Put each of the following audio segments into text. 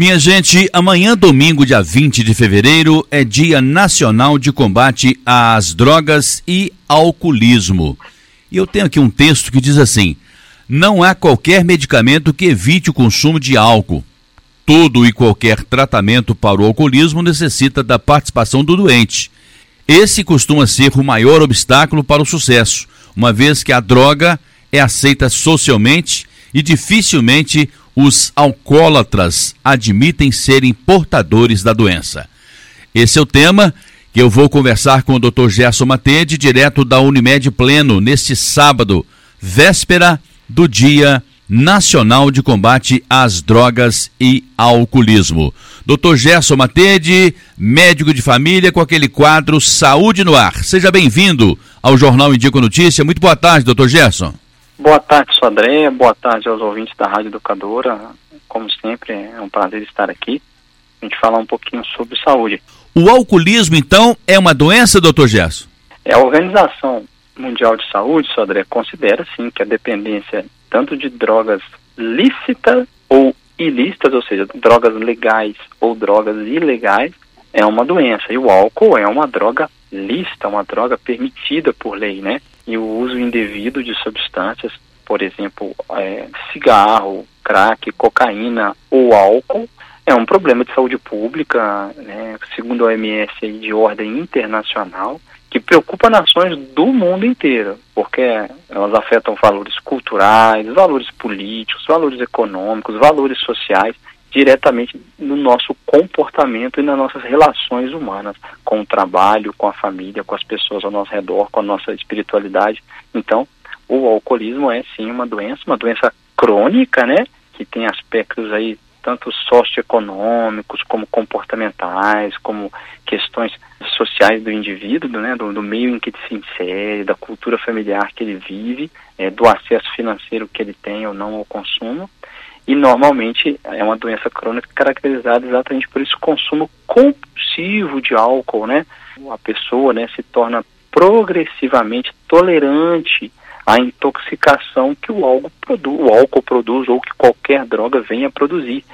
Minha gente, amanhã, domingo, dia 20 de fevereiro, é Dia Nacional de Combate às Drogas e Alcoolismo. E eu tenho aqui um texto que diz assim: Não há qualquer medicamento que evite o consumo de álcool. Todo e qualquer tratamento para o alcoolismo necessita da participação do doente. Esse costuma ser o maior obstáculo para o sucesso, uma vez que a droga é aceita socialmente e dificilmente os alcoólatras admitem serem portadores da doença. Esse é o tema que eu vou conversar com o Dr. Gerson Matede, direto da Unimed Pleno, neste sábado, véspera do Dia Nacional de Combate às Drogas e Alcoolismo. Dr. Gerson Matede, médico de família com aquele quadro Saúde no Ar. Seja bem-vindo ao Jornal Indico Notícia. Muito boa tarde, Dr. Gerson. Boa tarde, sou André. Boa tarde aos ouvintes da Rádio Educadora. Como sempre, é um prazer estar aqui. A gente falar um pouquinho sobre saúde. O alcoolismo, então, é uma doença, doutor Gerson? É, a Organização Mundial de Saúde, Sodré, considera sim que a dependência tanto de drogas lícitas ou ilícitas, ou seja, drogas legais ou drogas ilegais, é uma doença. E o álcool é uma droga lícita, uma droga permitida por lei, né? E o uso indevido de substâncias, por exemplo, é, cigarro, crack, cocaína ou álcool, é um problema de saúde pública, né? Segundo a OMS de ordem internacional, que preocupa nações do mundo inteiro, porque elas afetam valores culturais, valores políticos, valores econômicos, valores sociais diretamente no nosso comportamento e nas nossas relações humanas, com o trabalho, com a família, com as pessoas ao nosso redor, com a nossa espiritualidade. Então, o alcoolismo é sim uma doença, uma doença crônica, né, que tem aspectos aí tanto socioeconômicos como comportamentais, como questões sociais do indivíduo, né, do, do, meio em que ele se insere, da cultura familiar que ele vive, é, do acesso financeiro que ele tem ou não ao consumo e normalmente é uma doença crônica caracterizada exatamente por esse consumo compulsivo de álcool, né? A pessoa, né, se torna progressivamente tolerante à intoxicação que o álcool, produ o álcool produz ou que qualquer droga venha a produzir.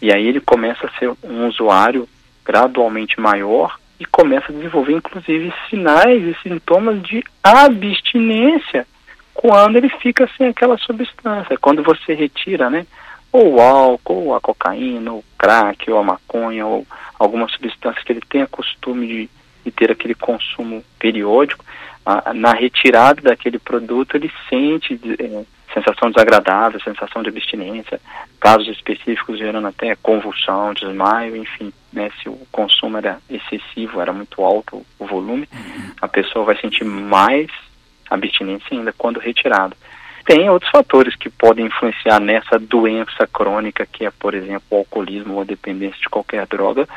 E aí ele começa a ser um usuário gradualmente maior e começa a desenvolver inclusive sinais e sintomas de abstinência quando ele fica sem aquela substância, quando você retira, né, ou o álcool, ou a cocaína, ou o crack, ou a maconha, ou alguma substância que ele tenha costume de, de ter aquele consumo periódico, a, na retirada daquele produto ele sente é, sensação desagradável, sensação de abstinência, casos específicos gerando até convulsão, desmaio, enfim, né, se o consumo era excessivo, era muito alto o volume, a pessoa vai sentir mais abstinência ainda quando retirado. Tem outros fatores que podem influenciar nessa doença crônica, que é, por exemplo, o alcoolismo ou a dependência de qualquer droga,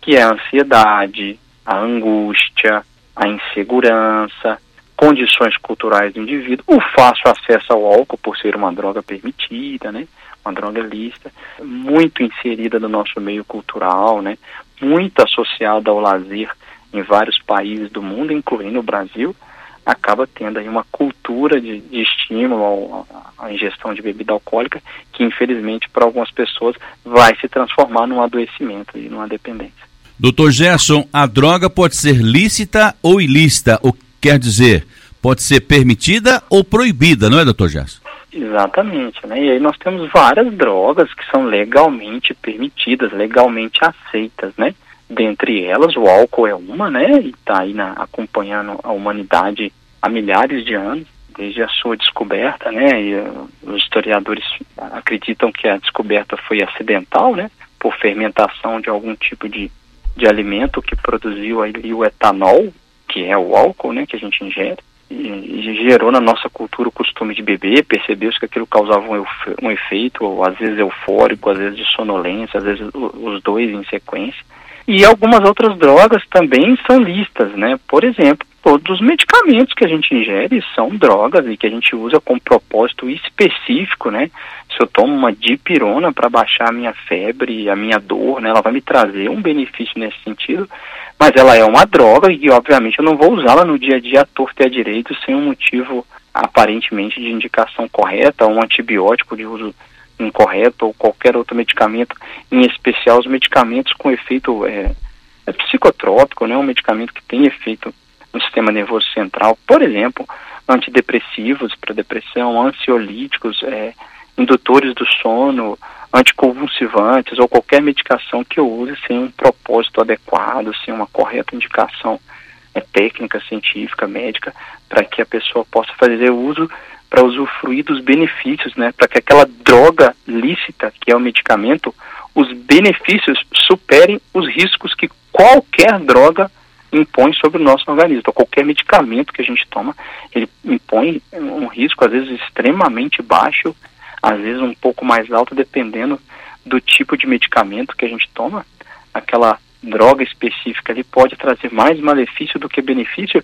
que é a ansiedade, a angústia, a insegurança, condições culturais do indivíduo, o fácil acesso ao álcool por ser uma droga permitida, né? Uma droga lista, muito inserida no nosso meio cultural, né? Muito associada ao lazer em vários países do mundo, incluindo o Brasil, acaba tendo aí uma cultura de, de estímulo à, à, ingestão de bebida alcoólica que infelizmente para algumas pessoas vai se transformar num adoecimento e numa dependência. Doutor Gerson, a droga pode ser lícita ou ilícita, o que quer dizer, pode ser permitida ou proibida, não é, doutor Gerson? Exatamente, né? E aí nós temos várias drogas que são legalmente permitidas, legalmente aceitas, né? Dentre elas, o álcool é uma, né? E está aí na, acompanhando a humanidade há milhares de anos, desde a sua descoberta, né? E uh, os historiadores acreditam que a descoberta foi acidental, né? Por fermentação de algum tipo de, de alimento que produziu ali o etanol, que é o álcool, né? Que a gente ingere. E, gerou na nossa cultura o costume de beber, percebeu-se que aquilo causava um, um efeito, às vezes eufórico, às vezes de sonolência, às vezes os dois em sequência e algumas outras drogas também são listas, né? Por exemplo, todos os medicamentos que a gente ingere são drogas e que a gente usa com propósito específico, né? Se eu tomo uma dipirona para baixar a minha febre, a minha dor, né? Ela vai me trazer um benefício nesse sentido, mas ela é uma droga e obviamente eu não vou usá-la no dia a dia à torta e à direito sem um motivo aparentemente de indicação correta, um antibiótico de uso incorreto ou qualquer outro medicamento, em especial os medicamentos com efeito é, é psicotrópico, né, um medicamento que tem efeito no sistema nervoso central, por exemplo, antidepressivos para depressão, ansiolíticos, é, indutores do sono, anticonvulsivantes ou qualquer medicação que eu use sem um propósito adequado, sem uma correta indicação é, técnica, científica, médica, para que a pessoa possa fazer uso para usufruir dos benefícios, né, para que aquela droga lícita, que é o medicamento, os benefícios superem os riscos que qualquer droga impõe sobre o nosso organismo. Então, qualquer medicamento que a gente toma, ele impõe um risco, às vezes, extremamente baixo, às vezes um pouco mais alto, dependendo do tipo de medicamento que a gente toma. Aquela droga específica ali pode trazer mais malefício do que benefício.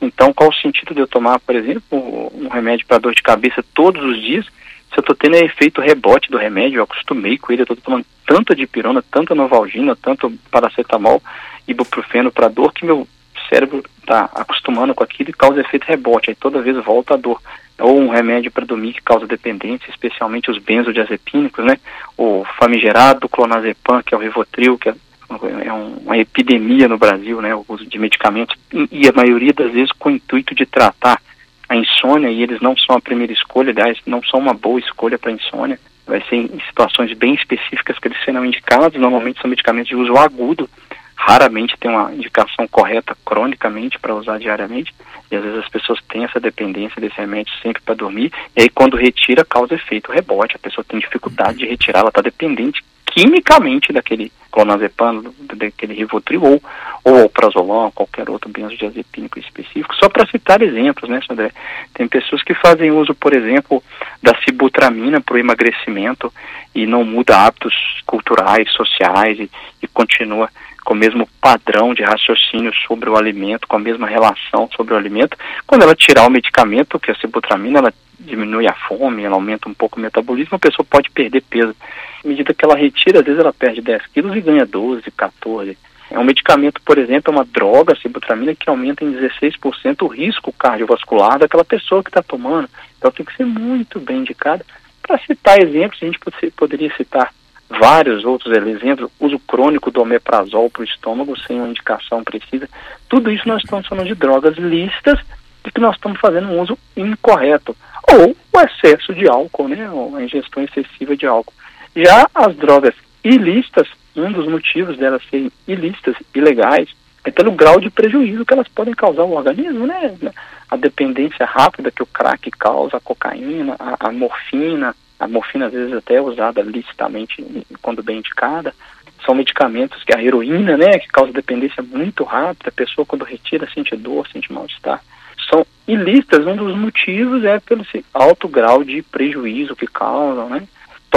Então, qual o sentido de eu tomar, por exemplo, um remédio para dor de cabeça todos os dias, se eu estou tendo efeito rebote do remédio, eu acostumei com ele, eu estou tomando tanta dipirona, tanta novalgina, tanto paracetamol, ibuprofeno para dor, que meu cérebro está acostumando com aquilo e causa efeito rebote, aí toda vez volta a dor. Ou um remédio para dormir que causa dependência, especialmente os benzodiazepínicos, né? O famigerado clonazepam, que é o Rivotril, que é, é uma epidemia no Brasil, né? O uso de medicamentos, e a maioria das vezes com o intuito de tratar a insônia, e eles não são a primeira escolha, aliás, não são uma boa escolha para insônia. Vai ser em situações bem específicas que eles serão indicados, normalmente são medicamentos de uso agudo, raramente tem uma indicação correta cronicamente para usar diariamente, e às vezes as pessoas têm essa dependência desse remédio sempre para dormir, e aí quando retira causa efeito rebote, a pessoa tem dificuldade de retirar, ela está dependente quimicamente daquele clonazepam, daquele Rivotril ou, ou prazolam, qualquer outro benzodiazepínico específico, só para citar exemplos, né, André? Tem pessoas que fazem uso, por exemplo, da sibutramina para o emagrecimento e não muda hábitos culturais, sociais e, e continua com o mesmo padrão de raciocínio sobre o alimento, com a mesma relação sobre o alimento. Quando ela tirar o medicamento, que é a sibutramina, ela diminui a fome, ela aumenta um pouco o metabolismo, a pessoa pode perder peso. À medida que ela retira, às vezes ela perde 10 quilos e ganha 12, 14. É um medicamento, por exemplo, é uma droga, sibutramina, que aumenta em 16% o risco cardiovascular daquela pessoa que está tomando. Então tem que ser muito bem indicada. Para citar exemplos, a gente poderia citar vários outros exemplos, uso crônico do omeprazol para o estômago sem uma indicação precisa. Tudo isso nós estamos falando de drogas lícitas de que nós estamos fazendo um uso incorreto. Ou o excesso de álcool, né? Ou a ingestão excessiva de álcool. Já as drogas ilícitas, um dos motivos delas serem ilícitas, ilegais, é pelo grau de prejuízo que elas podem causar ao organismo, né? A dependência rápida que o crack causa, a cocaína, a, a morfina, a morfina às vezes até é usada licitamente quando bem indicada, são medicamentos que a heroína, né, que causa dependência muito rápida, a pessoa quando retira sente dor, sente mal-estar. São ilícitas, um dos motivos é pelo alto grau de prejuízo que causam, né?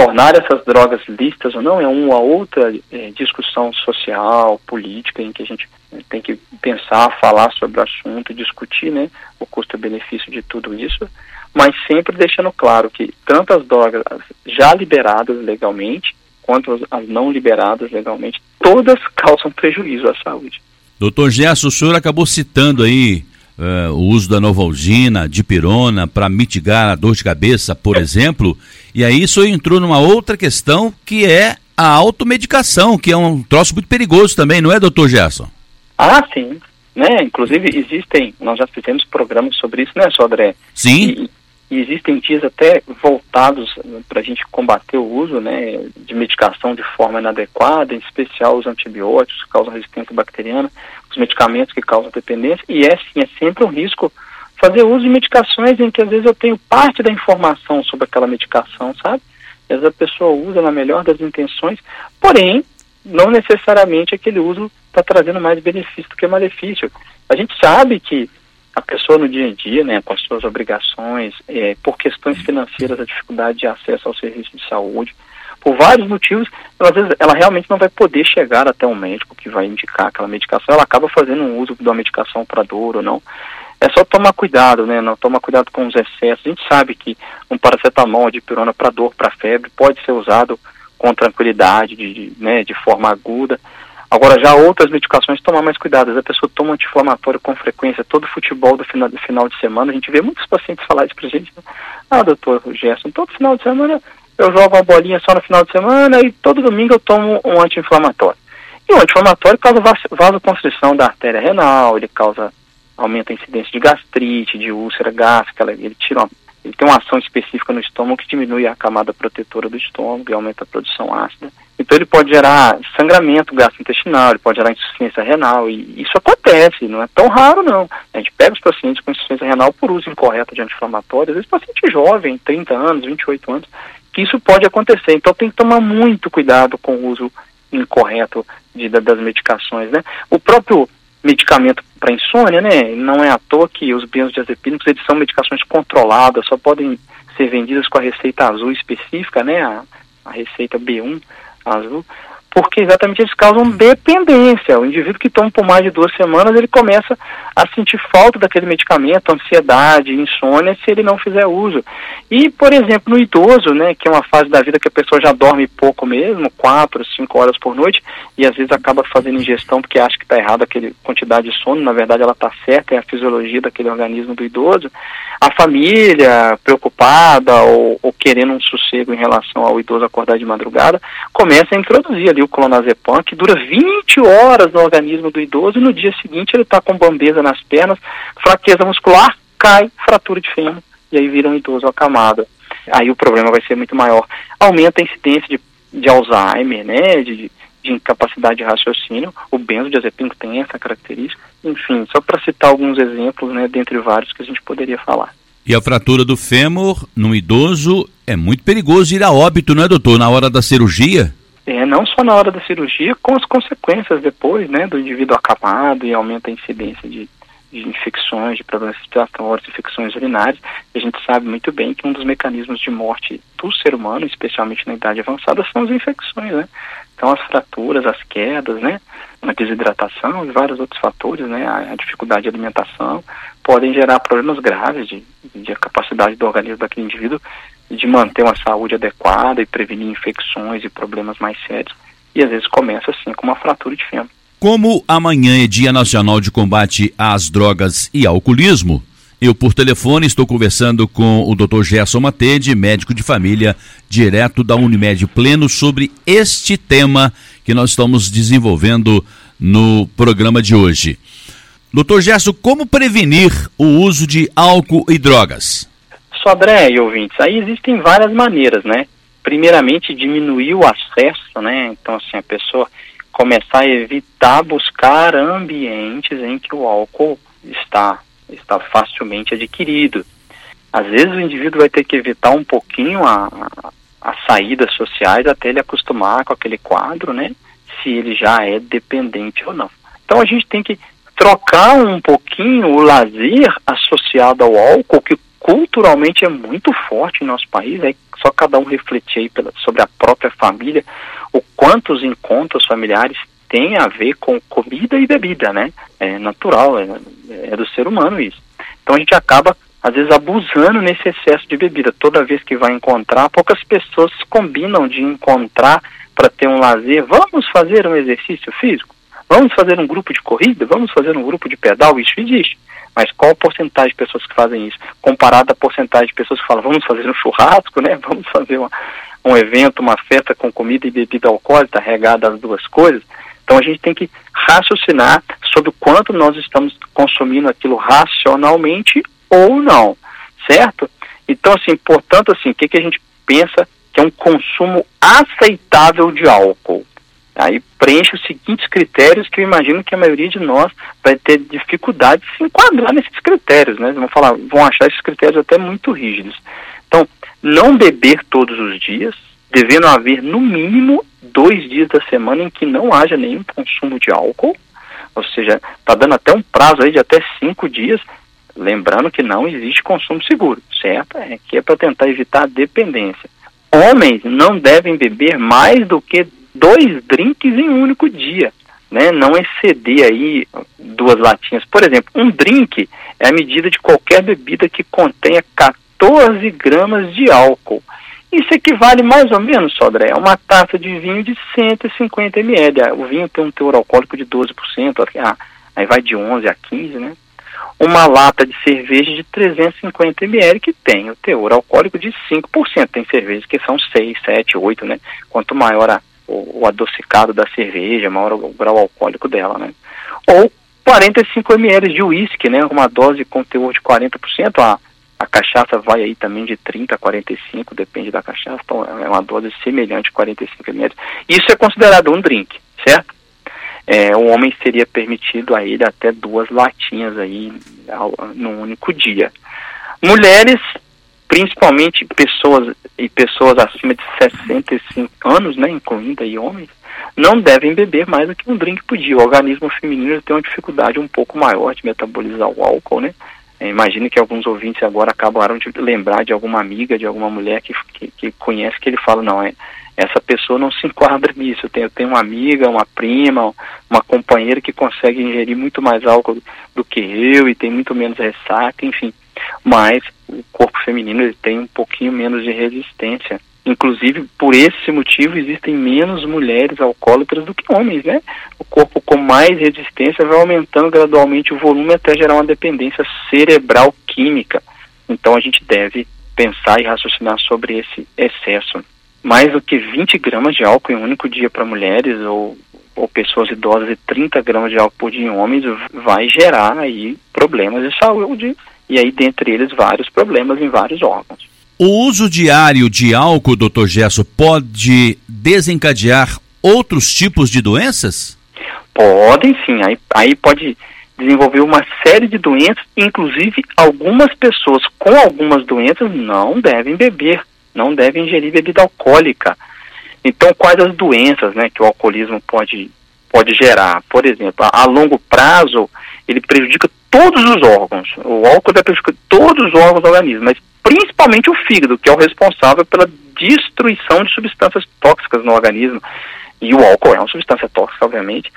Tornar essas drogas lícitas ou não é uma outra é, discussão social, política, em que a gente eh, tem que pensar, falar sobre o assunto, discutir né, o custo-benefício de tudo isso mas sempre deixando claro que tanto as drogas já liberadas legalmente quanto as não liberadas legalmente, todas causam prejuízo à saúde. Doutor Gerson, o senhor acabou citando aí uh, o uso da novalgina, dipirona, para mitigar a dor de cabeça, por exemplo, e aí isso entrou numa outra questão que é a automedicação, que é um troço muito perigoso também, não é, doutor Gerson? Ah, sim. Né? Inclusive existem, nós já fizemos programas sobre isso, né, Sodré? Sim. E, e existem dias até voltados para a gente combater o uso né, de medicação de forma inadequada, em especial os antibióticos que causam resistência bacteriana, medicamentos que causam dependência, e é sim, é sempre um risco fazer uso de medicações em que às vezes eu tenho parte da informação sobre aquela medicação, sabe? E às vezes a pessoa usa na melhor das intenções, porém, não necessariamente aquele uso está trazendo mais benefício do que malefício. A gente sabe que a pessoa no dia a dia, né, com as suas obrigações, é, por questões financeiras, a dificuldade de acesso ao serviço de saúde, por vários motivos, ela, às vezes ela realmente não vai poder chegar até um médico que vai indicar aquela medicação, ela acaba fazendo um uso de uma medicação para dor ou não. É só tomar cuidado, né? Não tomar cuidado com os excessos. A gente sabe que um paracetamol de pirona para dor, para febre, pode ser usado com tranquilidade, de, de, né, de forma aguda, Agora, já outras medicações, tomar mais cuidado. A pessoa toma anti-inflamatório com frequência, todo futebol do final, do final de semana. A gente vê muitos pacientes falar isso pra gente. Né? Ah, doutor Gerson, todo final de semana eu jogo uma bolinha só no final de semana e todo domingo eu tomo um anti-inflamatório. E o anti-inflamatório causa vasoconstrição da artéria renal, ele causa aumenta a incidência de gastrite, de úlcera gástrica, ele tira uma, ele tem uma ação específica no estômago que diminui a camada protetora do estômago e aumenta a produção ácida. Então ele pode gerar sangramento gastrointestinal, ele pode gerar insuficiência renal, e isso acontece, não é tão raro não. A gente pega os pacientes com insuficiência renal por uso incorreto de anti-inflamatórios, às vezes paciente jovem, 30 anos, 28 anos, que isso pode acontecer. Então tem que tomar muito cuidado com o uso incorreto de, das medicações, né? O próprio medicamento para insônia, né? Não é à toa que os benzodiazepínicos eles são medicações controladas, só podem ser vendidas com a receita azul específica, né? A, a receita B1 azul, porque exatamente eles causam dependência. O indivíduo que toma por mais de duas semanas, ele começa a sentir falta daquele medicamento, ansiedade, insônia, se ele não fizer uso. E, por exemplo, no idoso, né, que é uma fase da vida que a pessoa já dorme pouco mesmo, quatro, cinco horas por noite, e às vezes acaba fazendo ingestão porque acha que está errado aquela quantidade de sono, na verdade ela está certa, é a fisiologia daquele organismo do idoso. A família, preocupada ou, ou querendo um sossego em relação ao idoso acordar de madrugada, começa a introduzir ali o clonazepam, que dura 20 horas no organismo do idoso, e no dia seguinte ele está com bambeza nas pernas, fraqueza muscular, cai, fratura de fêmur, e aí vira um idoso acamado. Aí o problema vai ser muito maior. Aumenta a incidência de, de Alzheimer, né, de, de incapacidade de raciocínio, o benzodiazepínico tem essa característica. Enfim, só para citar alguns exemplos, né, dentre vários que a gente poderia falar. E a fratura do fêmur no idoso é muito perigoso ir a óbito, não é, doutor, na hora da cirurgia? É, não só na hora da cirurgia, com as consequências depois, né, do indivíduo acamado e aumenta a incidência de, de infecções, de problemas respiratórios, infecções urinárias. A gente sabe muito bem que um dos mecanismos de morte do ser humano, especialmente na idade avançada, são as infecções, né? Então as fraturas, as quedas, né? A desidratação e vários outros fatores, né? A, a dificuldade de alimentação podem gerar problemas graves de, de capacidade do organismo daquele indivíduo de manter uma saúde adequada e prevenir infecções e problemas mais sérios. E às vezes começa assim com uma fratura de fêmur. Como amanhã é Dia Nacional de Combate às Drogas e Alcoolismo, eu por telefone estou conversando com o Dr. Gerson Matede, médico de família, direto da Unimed Pleno, sobre este tema que nós estamos desenvolvendo no programa de hoje. Doutor Gerson, como prevenir o uso de álcool e drogas? Sodré e ouvintes, aí existem várias maneiras, né? Primeiramente, diminuir o acesso, né? Então, assim, a pessoa começar a evitar buscar ambientes em que o álcool está, está facilmente adquirido. Às vezes o indivíduo vai ter que evitar um pouquinho as saídas sociais até ele acostumar com aquele quadro, né? Se ele já é dependente ou não. Então a gente tem que trocar um pouquinho o lazer associado ao álcool, que culturalmente é muito forte em nosso país, é só cada um refletir aí pela, sobre a própria família, o quanto os encontros familiares têm a ver com comida e bebida, né? É natural, é, é do ser humano isso. Então a gente acaba, às vezes, abusando nesse excesso de bebida. Toda vez que vai encontrar, poucas pessoas combinam de encontrar para ter um lazer. Vamos fazer um exercício físico? Vamos fazer um grupo de corrida? Vamos fazer um grupo de pedal? Isso existe. Mas qual a porcentagem de pessoas que fazem isso? Comparado à porcentagem de pessoas que falam, vamos fazer um churrasco, né? Vamos fazer uma, um evento, uma festa com comida e bebida alcoólica, regada as duas coisas. Então a gente tem que raciocinar sobre o quanto nós estamos consumindo aquilo racionalmente ou não, certo? Então, assim, portanto, assim, o que, que a gente pensa que é um consumo aceitável de álcool? Aí preenche os seguintes critérios que eu imagino que a maioria de nós vai ter dificuldade de se enquadrar nesses critérios, né? Vão falar, vão achar esses critérios até muito rígidos. Então, não beber todos os dias, devendo haver no mínimo dois dias da semana em que não haja nenhum consumo de álcool, ou seja, está dando até um prazo aí de até cinco dias, lembrando que não existe consumo seguro, certo? É que é para tentar evitar a dependência. Homens não devem beber mais do que dois drinks em um único dia, né? Não exceder aí duas latinhas. Por exemplo, um drink é a medida de qualquer bebida que contenha 14 gramas de álcool. Isso equivale mais ou menos, Sodré, a uma taça de vinho de 150 ml. O vinho tem um teor alcoólico de 12%, ah, aí vai de 11 a 15, né? uma lata de cerveja de 350 ml que tem o teor alcoólico de 5%. Tem cervejas que são 6, 7, 8, né? Quanto maior a, o, o adocicado da cerveja, maior o grau alcoólico dela, né? Ou 45 ml de uísque, né? Uma dose com teor de 40%. A, a cachaça vai aí também de 30 a 45, depende da cachaça. Então é uma dose semelhante a 45 ml. Isso é considerado um drink, certo? É, o homem seria permitido a ele até duas latinhas aí ao, num único dia. Mulheres, principalmente pessoas e pessoas acima de 65 anos, né, incluindo aí homens, não devem beber mais do que um drink por dia. O organismo feminino tem uma dificuldade um pouco maior de metabolizar o álcool, né? É, imagine que alguns ouvintes agora acabaram de lembrar de alguma amiga, de alguma mulher que, que, que conhece, que ele fala, não, é, essa pessoa não se enquadra nisso. Eu tenho, eu tenho uma amiga, uma prima, uma companheira que consegue ingerir muito mais álcool do que eu e tem muito menos ressaca, enfim. Mas o corpo feminino ele tem um pouquinho menos de resistência Inclusive, por esse motivo, existem menos mulheres alcoólatras do que homens, né? O corpo com mais resistência vai aumentando gradualmente o volume até gerar uma dependência cerebral química. Então, a gente deve pensar e raciocinar sobre esse excesso. Mais do que 20 gramas de álcool em um único dia para mulheres ou, ou pessoas idosas e 30 gramas de álcool por dia em homens vai gerar aí problemas de saúde e aí dentre eles vários problemas em vários órgãos. O uso diário de álcool, doutor Gesso, pode desencadear outros tipos de doenças? Podem sim, aí, aí pode desenvolver uma série de doenças, inclusive algumas pessoas com algumas doenças não devem beber, não devem ingerir bebida alcoólica. Então, quais as doenças né, que o alcoolismo pode, pode gerar? Por exemplo, a, a longo prazo, ele prejudica todos os órgãos. O álcool deve prejudicar todos os órgãos do organismo, mas principalmente o fígado, que é o responsável pela destruição de substâncias tóxicas no organismo. E o álcool é uma substância tóxica, obviamente,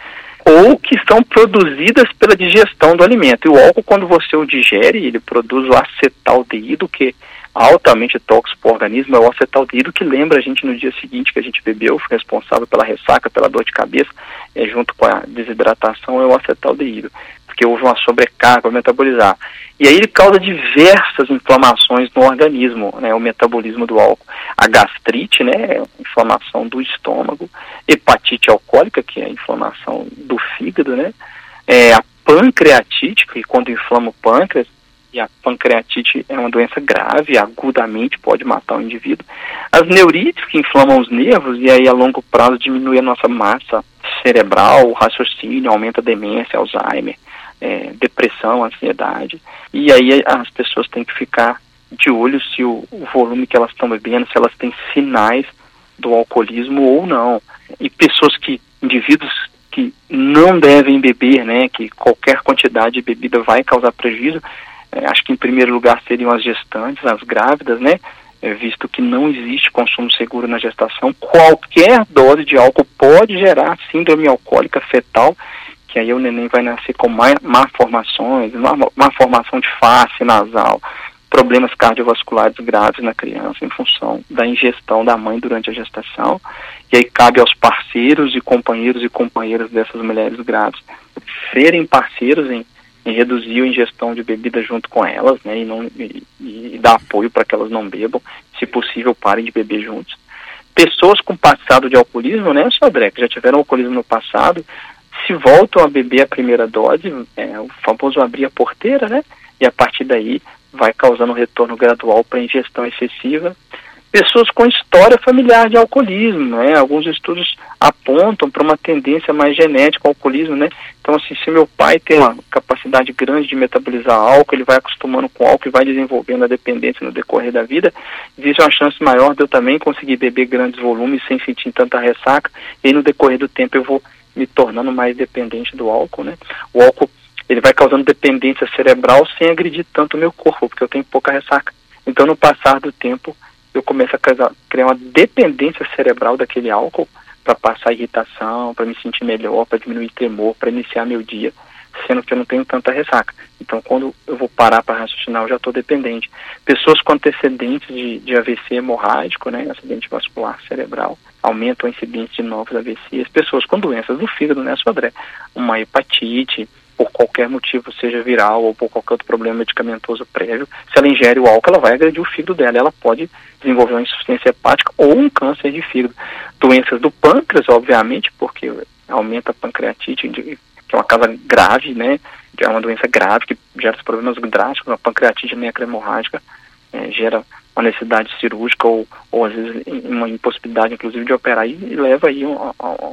ou que são produzidas pela digestão do alimento. E o álcool, quando você o digere, ele produz o acetaldeído, que é altamente tóxico para o organismo, é o acetaldeído que lembra a gente no dia seguinte que a gente bebeu, responsável pela ressaca, pela dor de cabeça, é, junto com a desidratação, é o acetaldeído porque houve uma sobrecarga para metabolizar. E aí ele causa diversas inflamações no organismo, né, o metabolismo do álcool. A gastrite, né, inflamação do estômago, hepatite alcoólica, que é a inflamação do fígado, né, é, a pancreatite, que quando inflama o pâncreas, e a pancreatite é uma doença grave, agudamente pode matar o indivíduo. As neurites, que inflamam os nervos, e aí a longo prazo diminui a nossa massa cerebral, o raciocínio, aumenta a demência, Alzheimer é, depressão, ansiedade. E aí as pessoas têm que ficar de olho se o, o volume que elas estão bebendo, se elas têm sinais do alcoolismo ou não. E pessoas que, indivíduos que não devem beber, né, que qualquer quantidade de bebida vai causar prejuízo, é, acho que em primeiro lugar seriam as gestantes, as grávidas, né, é, visto que não existe consumo seguro na gestação, qualquer dose de álcool pode gerar síndrome alcoólica fetal que aí o neném vai nascer com má, má formações, má, má formação de face nasal, problemas cardiovasculares graves na criança em função da ingestão da mãe durante a gestação. E aí cabe aos parceiros e companheiros e companheiras dessas mulheres grávidas serem parceiros em, em reduzir a ingestão de bebida junto com elas, né, e, não, e, e dar apoio para que elas não bebam, se possível parem de beber juntos. Pessoas com passado de alcoolismo, né, Sodré, que já tiveram alcoolismo no passado, se voltam a beber a primeira dose, é, o famoso abrir a porteira, né? E a partir daí vai causando um retorno gradual para ingestão excessiva. Pessoas com história familiar de alcoolismo, né? Alguns estudos apontam para uma tendência mais genética ao alcoolismo, né? Então, assim, se meu pai tem uma capacidade grande de metabolizar álcool, ele vai acostumando com álcool e vai desenvolvendo a dependência no decorrer da vida, existe uma chance maior de eu também conseguir beber grandes volumes sem sentir tanta ressaca, e aí, no decorrer do tempo eu vou me tornando mais dependente do álcool, né? O álcool ele vai causando dependência cerebral sem agredir tanto o meu corpo, porque eu tenho pouca ressaca. Então, no passar do tempo, eu começo a criar uma dependência cerebral daquele álcool para passar irritação, para me sentir melhor, para diminuir tremor, para iniciar meu dia, sendo que eu não tenho tanta ressaca. Então, quando eu vou parar para raciocinar, eu já estou dependente. Pessoas com antecedentes de, de AVC hemorrágico, né, acidente vascular cerebral, aumentam a incidência de novos AVCs. Pessoas com doenças do fígado, né, Sodré? Uma hepatite, por qualquer motivo, seja viral ou por qualquer outro problema medicamentoso prévio, se ela ingere o álcool, ela vai agredir o fígado dela. Ela pode desenvolver uma insuficiência hepática ou um câncer de fígado. Doenças do pâncreas, obviamente, porque aumenta a pancreatite, que é uma causa grave, né? É uma doença grave que gera problemas drásticos, a pancreatite necrohemorrágica é, gera uma necessidade cirúrgica ou, ou às vezes uma impossibilidade inclusive de operar e, leva aí um,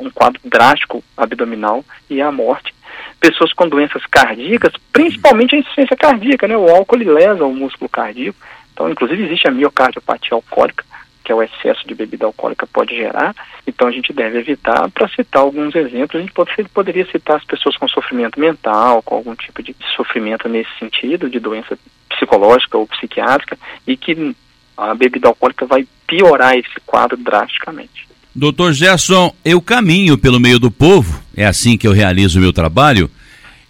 um quadro drástico abdominal e à morte. Pessoas com doenças cardíacas, principalmente a insuficiência cardíaca, né? O álcool lesa o músculo cardíaco. Então, inclusive existe a miocardiopatia alcoólica, que é o excesso de bebida alcoólica pode gerar. Então a gente deve evitar. Para citar alguns exemplos, a gente pode, poderia citar as pessoas com sofrimento mental, com algum tipo de sofrimento nesse sentido, de doença psicológica ou psiquiátrica, e que a bebida alcoólica vai piorar esse quadro drasticamente. Doutor Gerson, eu caminho pelo meio do povo, é assim que eu realizo o meu trabalho,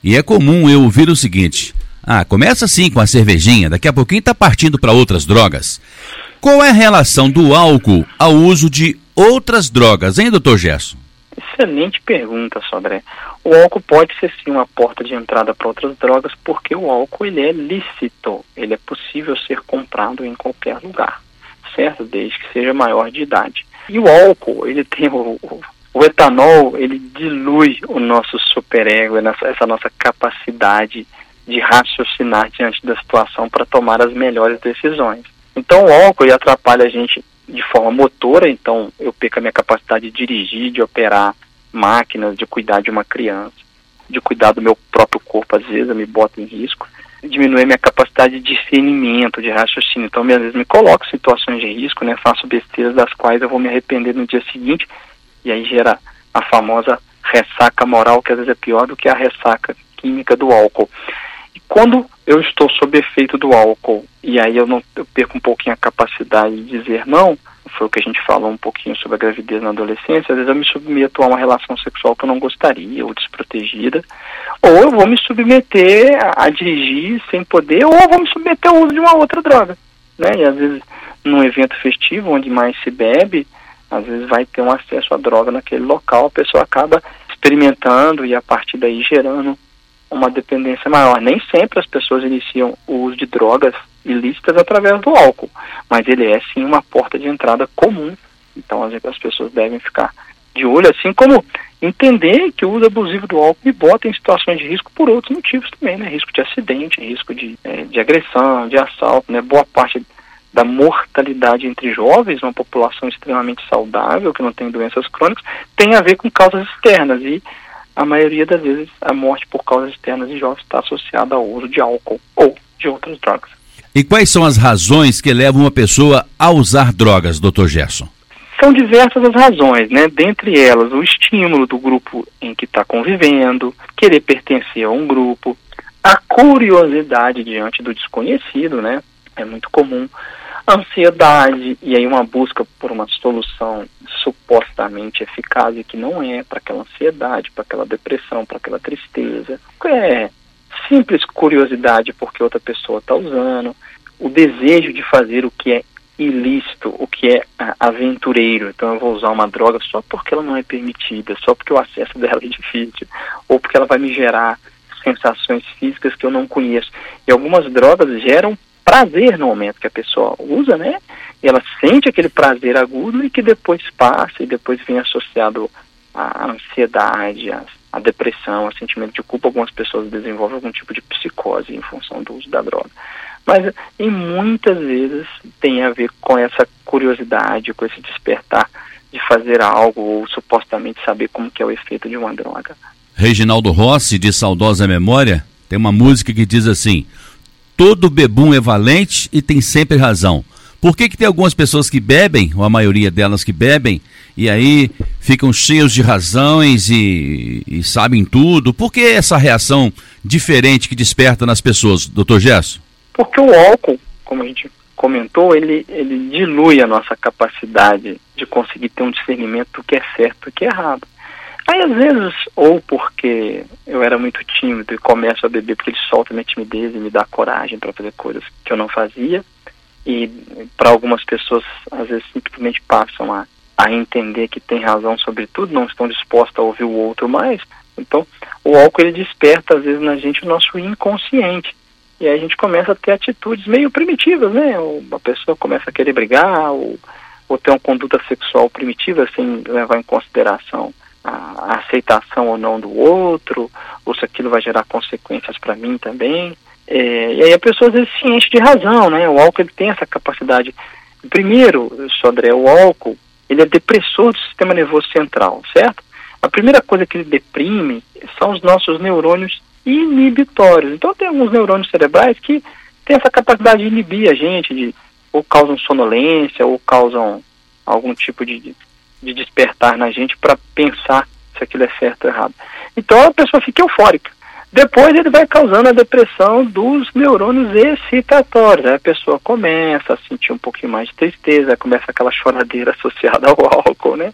e é comum eu ouvir o seguinte: ah, começa assim com a cervejinha, daqui a pouquinho está partindo para outras drogas. Qual é a relação do álcool ao uso de outras drogas, hein, doutor Gerson? Excelente pergunta, Sodré. O álcool pode ser sim uma porta de entrada para outras drogas, porque o álcool ele é lícito, ele é possível ser comprado em qualquer lugar, certo? Desde que seja maior de idade. E o álcool, ele tem o, o, o etanol, ele dilui o nosso superego, essa nossa capacidade de raciocinar diante da situação para tomar as melhores decisões. Então o álcool ele atrapalha a gente de forma motora, então eu perco a minha capacidade de dirigir, de operar máquinas, de cuidar de uma criança, de cuidar do meu próprio corpo, às vezes eu me boto em risco, diminui a minha capacidade de discernimento, de raciocínio. Então, às vezes me coloco em situações de risco, né, faço besteiras das quais eu vou me arrepender no dia seguinte, e aí gera a famosa ressaca moral, que às vezes é pior do que a ressaca química do álcool. E quando eu estou sob efeito do álcool e aí eu não eu perco um pouquinho a capacidade de dizer não, foi o que a gente falou um pouquinho sobre a gravidez na adolescência, às vezes eu me submeto a uma relação sexual que eu não gostaria, ou desprotegida, ou eu vou me submeter a, a dirigir sem poder, ou eu vou me submeter ao uso de uma outra droga, né? E às vezes num evento festivo onde mais se bebe, às vezes vai ter um acesso à droga naquele local, a pessoa acaba experimentando e a partir daí gerando uma dependência maior. Nem sempre as pessoas iniciam o uso de drogas ilícitas através do álcool, mas ele é sim uma porta de entrada comum. Então as, as pessoas devem ficar de olho, assim como entender que o uso abusivo do álcool me bota em situações de risco por outros motivos também, né? Risco de acidente, risco de, é, de agressão, de assalto, né? Boa parte da mortalidade entre jovens, uma população extremamente saudável, que não tem doenças crônicas, tem a ver com causas externas e a maioria das vezes a morte por causas externas de jovens está associada ao uso de álcool ou de outras drogas. E quais são as razões que levam uma pessoa a usar drogas, Dr. Gerson? São diversas as razões, né? Dentre elas, o estímulo do grupo em que está convivendo, querer pertencer a um grupo, a curiosidade diante do desconhecido, né? É muito comum ansiedade e aí uma busca por uma solução supostamente eficaz e que não é para aquela ansiedade, para aquela depressão, para aquela tristeza. É simples curiosidade porque outra pessoa está usando, o desejo de fazer o que é ilícito, o que é aventureiro. Então eu vou usar uma droga só porque ela não é permitida, só porque o acesso dela é difícil, ou porque ela vai me gerar sensações físicas que eu não conheço. E algumas drogas geram prazer no momento que a pessoa usa, né? Ela sente aquele prazer agudo e que depois passa e depois vem associado à ansiedade, à, à depressão, a sentimento de culpa. Algumas pessoas desenvolvem algum tipo de psicose em função do uso da droga. Mas e muitas vezes tem a ver com essa curiosidade, com esse despertar de fazer algo ou supostamente saber como que é o efeito de uma droga. Reginaldo Rossi, de saudosa memória, tem uma música que diz assim: todo bebum é valente e tem sempre razão. Por que, que tem algumas pessoas que bebem, ou a maioria delas que bebem, e aí ficam cheios de razões e, e sabem tudo? Por que essa reação diferente que desperta nas pessoas, doutor Gesso? Porque o álcool, como a gente comentou, ele, ele dilui a nossa capacidade de conseguir ter um discernimento do que é certo e do que é errado. Aí às vezes, ou porque eu era muito tímido e começo a beber porque ele solta minha timidez e me dá coragem para fazer coisas que eu não fazia, e para algumas pessoas às vezes simplesmente passam a, a entender que tem razão sobre tudo, não estão dispostas a ouvir o outro mais. Então, o álcool ele desperta às vezes na gente o nosso inconsciente. E aí a gente começa a ter atitudes meio primitivas, né? A pessoa começa a querer brigar, ou, ou ter uma conduta sexual primitiva sem levar em consideração aceitação ou não do outro, ou se aquilo vai gerar consequências para mim também. É, e aí a pessoa às vezes se enche de razão, né? O álcool ele tem essa capacidade. Primeiro, Sodré, o álcool ele é depressor do sistema nervoso central, certo? A primeira coisa que ele deprime são os nossos neurônios inibitórios. Então tem alguns neurônios cerebrais que têm essa capacidade de inibir a gente, de, ou causam sonolência, ou causam algum tipo de, de despertar na gente para pensar se aquilo é certo ou errado. Então a pessoa fica eufórica. Depois ele vai causando a depressão dos neurônios excitatórios. Aí a pessoa começa a sentir um pouquinho mais de tristeza, começa aquela choradeira associada ao álcool, né?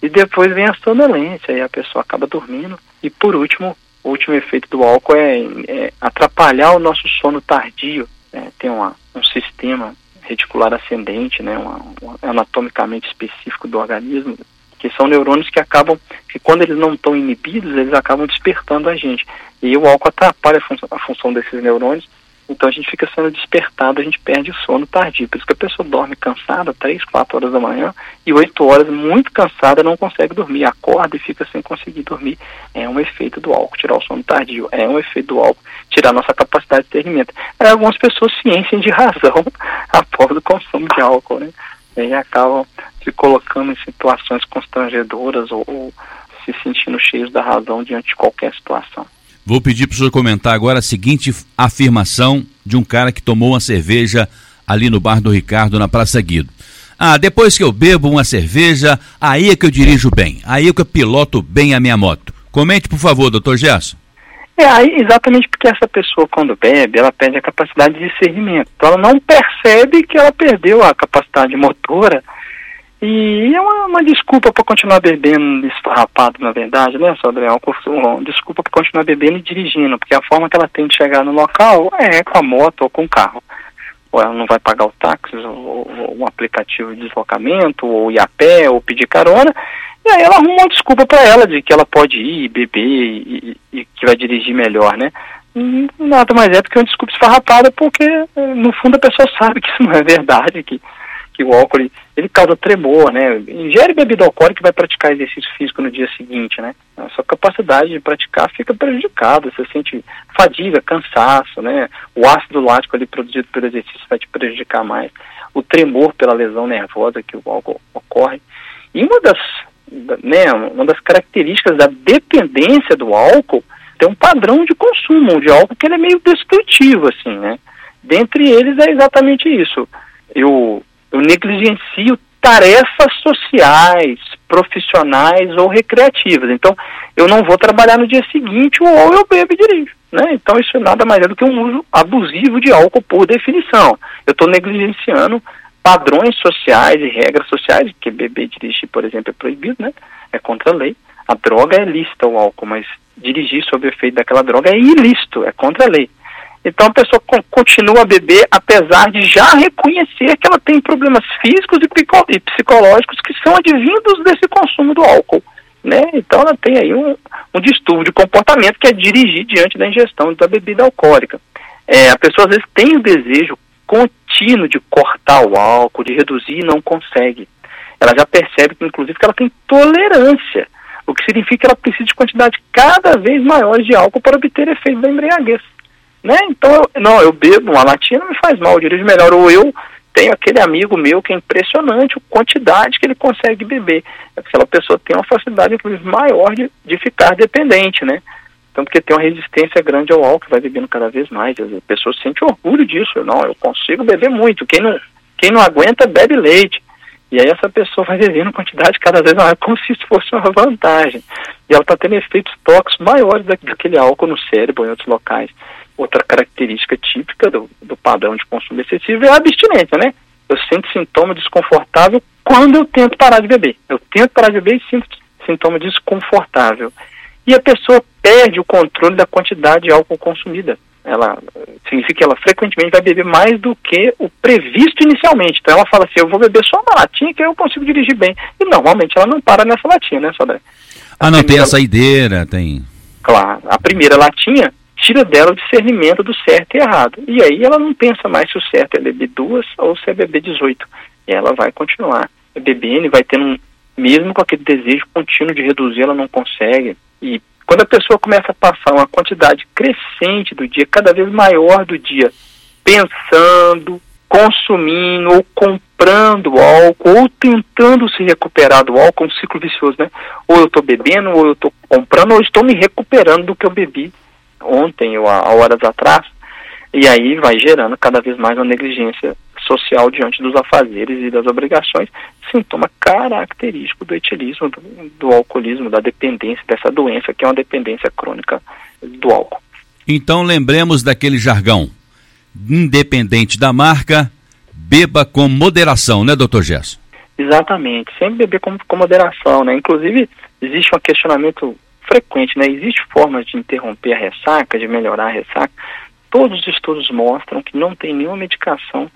E depois vem a sonolência, e a pessoa acaba dormindo. E por último, o último efeito do álcool é, é atrapalhar o nosso sono tardio. Né? Tem uma, um sistema reticular ascendente, né? Uma, uma, anatomicamente específico do organismo, que são neurônios que acabam, que quando eles não estão inibidos, eles acabam despertando a gente. E o álcool atrapalha a, fun a função desses neurônios, então a gente fica sendo despertado, a gente perde o sono tardio. Por isso que a pessoa dorme cansada, 3, 4 horas da manhã, e 8 horas muito cansada não consegue dormir, acorda e fica sem conseguir dormir. É um efeito do álcool, tirar o sono tardio, é um efeito do álcool, tirar nossa capacidade de discernimento. Aí algumas pessoas se enchem de razão após o consumo de álcool, né? E acabam se colocando em situações constrangedoras ou, ou se sentindo cheios da razão diante de qualquer situação. Vou pedir para o senhor comentar agora a seguinte afirmação de um cara que tomou uma cerveja ali no bar do Ricardo, na Praça Guido. Ah, depois que eu bebo uma cerveja, aí é que eu dirijo bem, aí é que eu piloto bem a minha moto. Comente, por favor, doutor Gerson. É, aí, exatamente porque essa pessoa, quando bebe, ela perde a capacidade de discernimento. Então, ela não percebe que ela perdeu a capacidade motora e é uma, uma desculpa para continuar bebendo esfarrapado, na verdade, né, Sodré? Uma desculpa para continuar bebendo e dirigindo, porque a forma que ela tem de chegar no local é com a moto ou com o carro. Ou ela não vai pagar o táxi, ou, ou um aplicativo de deslocamento, ou ir a pé, ou pedir carona, e aí ela arruma uma desculpa para ela de que ela pode ir, beber e, e, e que vai dirigir melhor, né? nada mais é do que uma desculpa esfarrapada, porque no fundo a pessoa sabe que isso não é verdade, que que o álcool ele causa tremor, né? Ingere bebida alcoólica e vai praticar exercício físico no dia seguinte, né? A sua capacidade de praticar fica prejudicada, você sente fadiga, cansaço, né? O ácido lático ali produzido pelo exercício vai te prejudicar mais. O tremor pela lesão nervosa que o álcool ocorre. E uma das, né, uma das características da dependência do álcool tem um padrão de consumo de álcool que ele é meio destrutivo, assim, né? Dentre eles é exatamente isso. Eu eu negligencio tarefas sociais, profissionais ou recreativas. Então, eu não vou trabalhar no dia seguinte ou eu bebo e dirijo. Né? Então, isso nada mais é do que um uso abusivo de álcool por definição. Eu estou negligenciando padrões sociais e regras sociais, que beber e dirigir, por exemplo, é proibido, né? É contra a lei. A droga é lícita, o álcool, mas dirigir sob o efeito daquela droga é ilícito, é contra a lei. Então a pessoa continua a beber apesar de já reconhecer que ela tem problemas físicos e psicológicos que são advindos desse consumo do álcool. Né? Então ela tem aí um, um distúrbio de comportamento que é dirigir diante da ingestão da bebida alcoólica. É, a pessoa às vezes tem o desejo contínuo de cortar o álcool, de reduzir não consegue. Ela já percebe, inclusive, que ela tem tolerância, o que significa que ela precisa de quantidade cada vez maiores de álcool para obter efeito da embriaguez. Né? Então, eu, não, eu bebo uma latinha, não me faz mal, eu dirijo melhor. Ou eu tenho aquele amigo meu que é impressionante a quantidade que ele consegue beber. Aquela pessoa tem uma facilidade, inclusive, maior de, de ficar dependente, né? Então, porque tem uma resistência grande ao álcool, vai bebendo cada vez mais. A pessoa sente orgulho disso. Não, eu consigo beber muito. Quem não, quem não aguenta, bebe leite. E aí essa pessoa vai bebendo quantidade cada vez maior, como se isso fosse uma vantagem. E ela está tendo efeitos tóxicos maiores daquele álcool no cérebro em outros locais. Outra característica típica do, do padrão de consumo excessivo é a abstinência, né? Eu sinto sintoma desconfortável quando eu tento parar de beber. Eu tento parar de beber e sinto sintoma desconfortável. E a pessoa perde o controle da quantidade de álcool consumida. Ela significa que ela frequentemente vai beber mais do que o previsto inicialmente. Então ela fala assim, eu vou beber só uma latinha que eu consigo dirigir bem. E normalmente ela não para nessa latinha, né, Sodré? Ah, não, tem a saideira, tem. Claro. A primeira latinha tira dela o discernimento do certo e errado. E aí ela não pensa mais se o certo é beber duas ou se é beber 18. E ela vai continuar bebendo e vai tendo um, mesmo com aquele desejo contínuo de reduzir, ela não consegue. E quando a pessoa começa a passar uma quantidade crescente do dia, cada vez maior do dia, pensando, consumindo ou comprando álcool, ou tentando se recuperar do álcool, um ciclo vicioso, né? Ou eu estou bebendo, ou eu estou comprando, ou estou me recuperando do que eu bebi ontem ou há horas atrás, e aí vai gerando cada vez mais uma negligência social diante dos afazeres e das obrigações, sintoma característico do etilismo, do, do alcoolismo, da dependência, dessa doença que é uma dependência crônica do álcool. Então lembremos daquele jargão, independente da marca, beba com moderação, né, doutor Gesso? Exatamente, sempre beber com, com moderação, né? Inclusive, existe um questionamento frequente, né? Existe formas de interromper a ressaca, de melhorar a ressaca. Todos os estudos mostram que não tem nenhuma medicação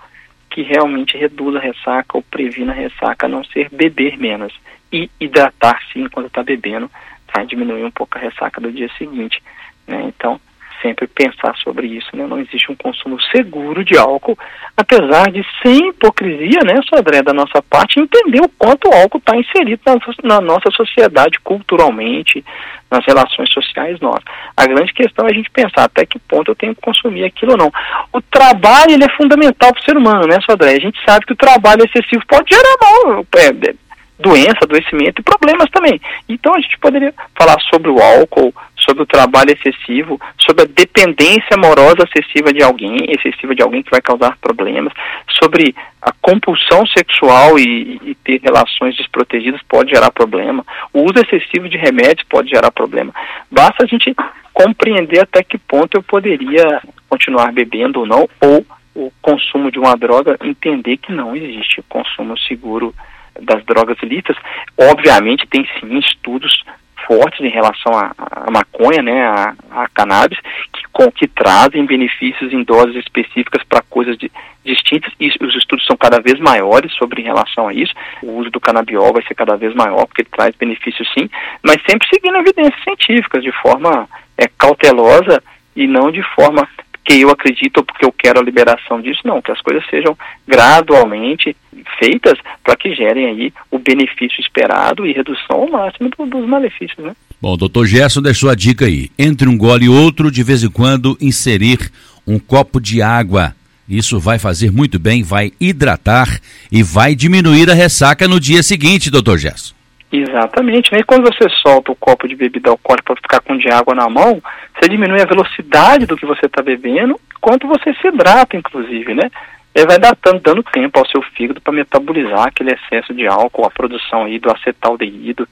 que realmente reduza a ressaca ou previna a ressaca, a não ser beber menos. E hidratar-se enquanto está bebendo, vai diminuir um pouco a ressaca do dia seguinte. Né? Então, sempre pensar sobre isso, né? Não existe um consumo seguro de álcool, apesar de, sem hipocrisia, né, Sodré, da nossa parte, entender o quanto o álcool está inserido na, na, nossa sociedade culturalmente, nas relações sociais nossas. A grande questão é a gente pensar até que ponto eu tenho que consumir aquilo ou não. O trabalho, ele é fundamental para o ser humano, né, Sodré? A gente sabe que o trabalho excessivo pode gerar mal, é, doença, adoecimento e problemas também. Então a gente poderia falar sobre o álcool, sobre o trabalho excessivo, sobre a dependência amorosa excessiva de alguém, excessiva de alguém que vai causar problemas, sobre a compulsão sexual e, e ter relações desprotegidas pode gerar problema, o uso excessivo de remédios pode gerar problema. Basta a gente compreender até que ponto eu poderia continuar bebendo ou não, ou o consumo de uma droga, entender que não existe consumo seguro das drogas ilícitas. Obviamente tem sim estudos fortes em relação à, maconha, né, à cannabis, que, com, que trazem benefícios em doses específicas para coisas de, distintas e os estudos são cada vez maiores sobre em relação a isso. O uso do canabiol vai ser cada vez maior porque ele traz benefícios sim, mas sempre seguindo evidências científicas de forma é, cautelosa e não de forma que eu acredito porque eu quero a liberação disso, não, que as coisas sejam gradualmente feitas para que gerem aí o benefício esperado e redução ao máximo do, dos malefícios, né? Bom, doutor Gerson deixou a dica aí. Entre um gole e outro, de vez em quando, inserir um copo de água. Isso vai fazer muito bem, vai hidratar e vai diminuir a ressaca no dia seguinte, doutor Gerson. Exatamente. Né? E quando você solta o copo de bebida alcoólica para ficar com de água na mão, você diminui a velocidade do que você está bebendo, quanto você se hidrata, inclusive, né? Ele vai dando, tempo ao seu fígado para metabolizar aquele excesso de álcool, a produção aí do acetaldeído.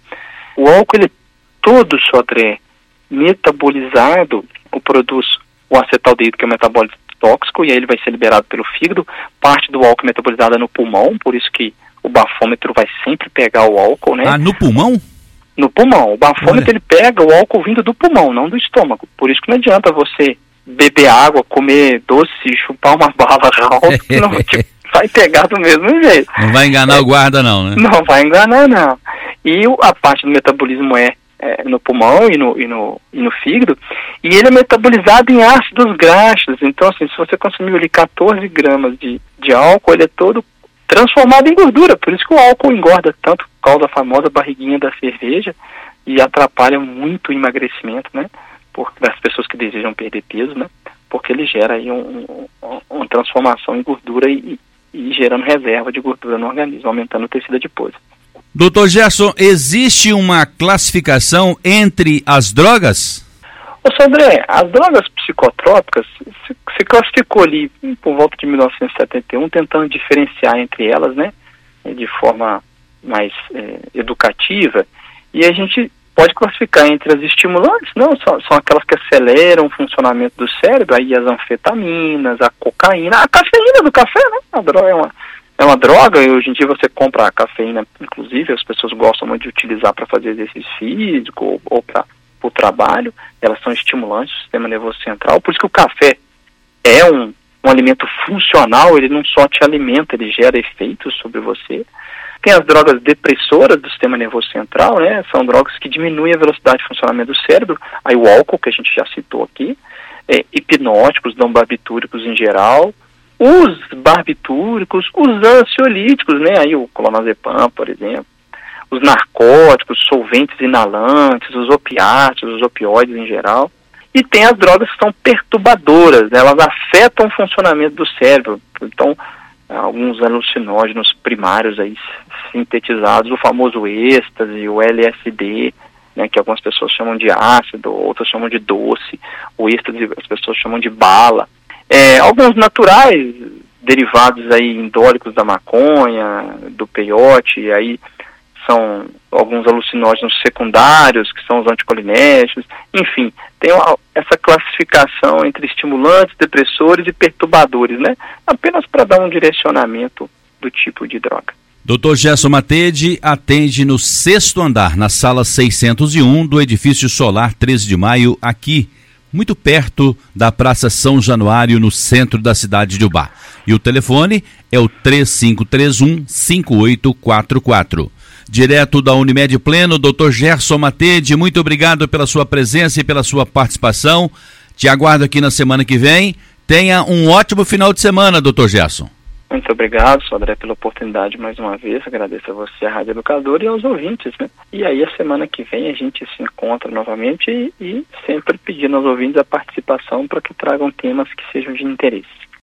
O álcool, ele todo, Sodré, metabolizado, o produz o acetaldeído, que é o metabólito tóxico, e aí ele vai ser liberado pelo fígado. Parte do álcool é metabolizada no pulmão, por isso que o bafômetro vai sempre pegar o álcool, né? Ah, no pulmão? No pulmão. O bafômetro Olha. ele pega o álcool vindo do pulmão, não do estômago. Por isso que não adianta você beber água, comer doce, chupar uma bala não, vai pegar do mesmo jeito. Não vai enganar é, o guarda não, né? Não vai enganar não. E a parte do metabolismo é, é, no pulmão e no, e, no, e no fígado, e ele é metabolizado em ácidos graxos. Então, assim, se você consumir ali 14 gramas de, de álcool, ele é todo transformado em gordura. Por isso que o álcool engorda tanto, causa a famosa barriguinha da cerveja e atrapalha muito o emagrecimento, né? Por, das pessoas que desejam perder peso, né? Porque ele gera aí um, um, uma transformação em gordura e, e gerando reserva de gordura no organismo, aumentando o tecido adiposo. Doutor Gerson, existe uma classificação entre as drogas? Ô Sandré, as drogas psicotrópicas se, se, classificou ali por volta de 1971, tentando diferenciar entre elas, né, de forma mais é, educativa, e a gente pode classificar entre as estimulantes, não, são, são aquelas que aceleram o funcionamento do cérebro, aí as anfetaminas, a cocaína, a cafeína do café, né, a droga é uma, é uma droga, e hoje em dia você compra a cafeína, inclusive as pessoas gostam muito de utilizar para fazer exercício físico ou, ou para o trabalho, elas são estimulantes do sistema nervoso central, por isso que o café é um, um alimento funcional, ele não só te alimenta, ele gera efeitos sobre você. Tem as drogas depressoras do sistema nervoso central, né? São drogas que diminuem a velocidade de funcionamento do cérebro. Aí o álcool, que a gente já citou aqui, é, hipnóticos, não barbitúricos em geral, os barbitúricos, os ansiolíticos, né? Aí o clonazepam, por exemplo, os narcóticos, solventes inalantes, os opiáceos, os opioides em geral. E tem as drogas que são perturbadoras, né? elas afetam o funcionamento do cérebro. Então, alguns alucinógenos primários aí sintetizados, o famoso êxtase, o LSD, né, que algumas pessoas chamam de ácido, outras chamam de doce, o êxtase as pessoas chamam de bala. É, alguns naturais, derivados aí indólicos da maconha, do peiote, aí são alguns alucinógenos secundários, que são os anticolinérgicos, enfim, tem uma, essa classificação entre estimulantes, depressores e perturbadores, né? Apenas para dar um direcionamento do tipo de droga. Dr. Gerson Matede atende no sexto andar, na sala 601 do edifício Solar 13 de Maio, aqui, muito perto da Praça São Januário, no centro da cidade de Ubá. E o telefone é o 3531 5844. Direto da Unimed Pleno, Dr. Gerson Matede, muito obrigado pela sua presença e pela sua participação. Te aguardo aqui na semana que vem. Tenha um ótimo final de semana, Dr. Gerson. Muito obrigado, Sodré, pela oportunidade mais uma vez. Agradeço a você, a Rádio Educador, e aos ouvintes, né? E aí, a semana que vem, a gente se encontra novamente e, e sempre pedindo aos ouvintes a participação para que tragam temas que sejam de interesse.